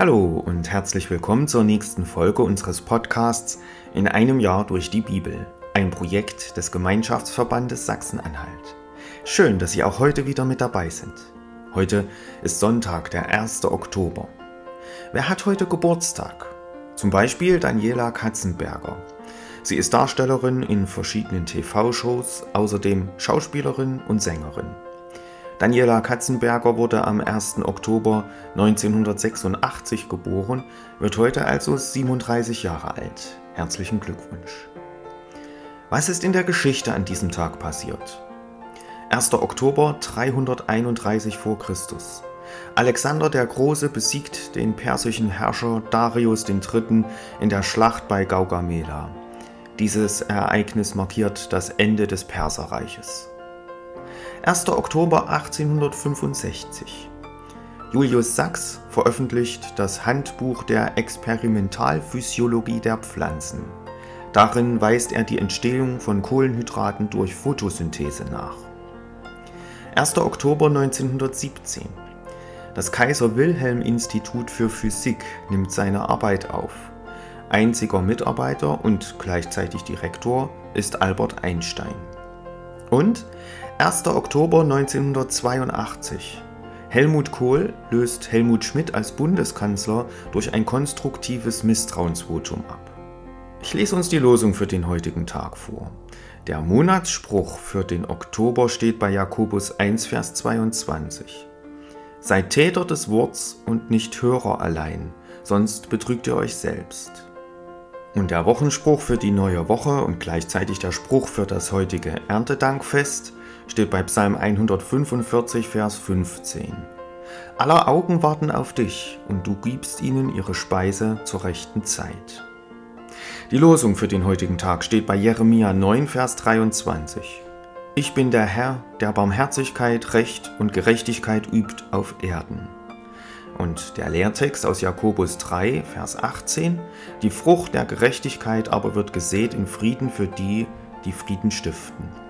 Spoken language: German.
Hallo und herzlich willkommen zur nächsten Folge unseres Podcasts In einem Jahr durch die Bibel, ein Projekt des Gemeinschaftsverbandes Sachsen-Anhalt. Schön, dass Sie auch heute wieder mit dabei sind. Heute ist Sonntag, der 1. Oktober. Wer hat heute Geburtstag? Zum Beispiel Daniela Katzenberger. Sie ist Darstellerin in verschiedenen TV-Shows, außerdem Schauspielerin und Sängerin. Daniela Katzenberger wurde am 1. Oktober 1986 geboren, wird heute also 37 Jahre alt. Herzlichen Glückwunsch. Was ist in der Geschichte an diesem Tag passiert? 1. Oktober 331 v. Chr. Alexander der Große besiegt den persischen Herrscher Darius III. in der Schlacht bei Gaugamela. Dieses Ereignis markiert das Ende des Perserreiches. 1. Oktober 1865. Julius Sachs veröffentlicht das Handbuch der Experimentalphysiologie der Pflanzen. Darin weist er die Entstehung von Kohlenhydraten durch Photosynthese nach. 1. Oktober 1917. Das Kaiser Wilhelm Institut für Physik nimmt seine Arbeit auf. Einziger Mitarbeiter und gleichzeitig Direktor ist Albert Einstein. Und 1. Oktober 1982. Helmut Kohl löst Helmut Schmidt als Bundeskanzler durch ein konstruktives Misstrauensvotum ab. Ich lese uns die Losung für den heutigen Tag vor. Der Monatsspruch für den Oktober steht bei Jakobus 1, Vers 22. Seid Täter des Worts und nicht Hörer allein, sonst betrügt ihr euch selbst. Und der Wochenspruch für die neue Woche und gleichzeitig der Spruch für das heutige Erntedankfest steht bei Psalm 145, Vers 15. Aller Augen warten auf dich und du gibst ihnen ihre Speise zur rechten Zeit. Die Losung für den heutigen Tag steht bei Jeremia 9, Vers 23. Ich bin der Herr, der Barmherzigkeit, Recht und Gerechtigkeit übt auf Erden. Und der Lehrtext aus Jakobus 3, Vers 18, die Frucht der Gerechtigkeit aber wird gesät in Frieden für die, die Frieden stiften.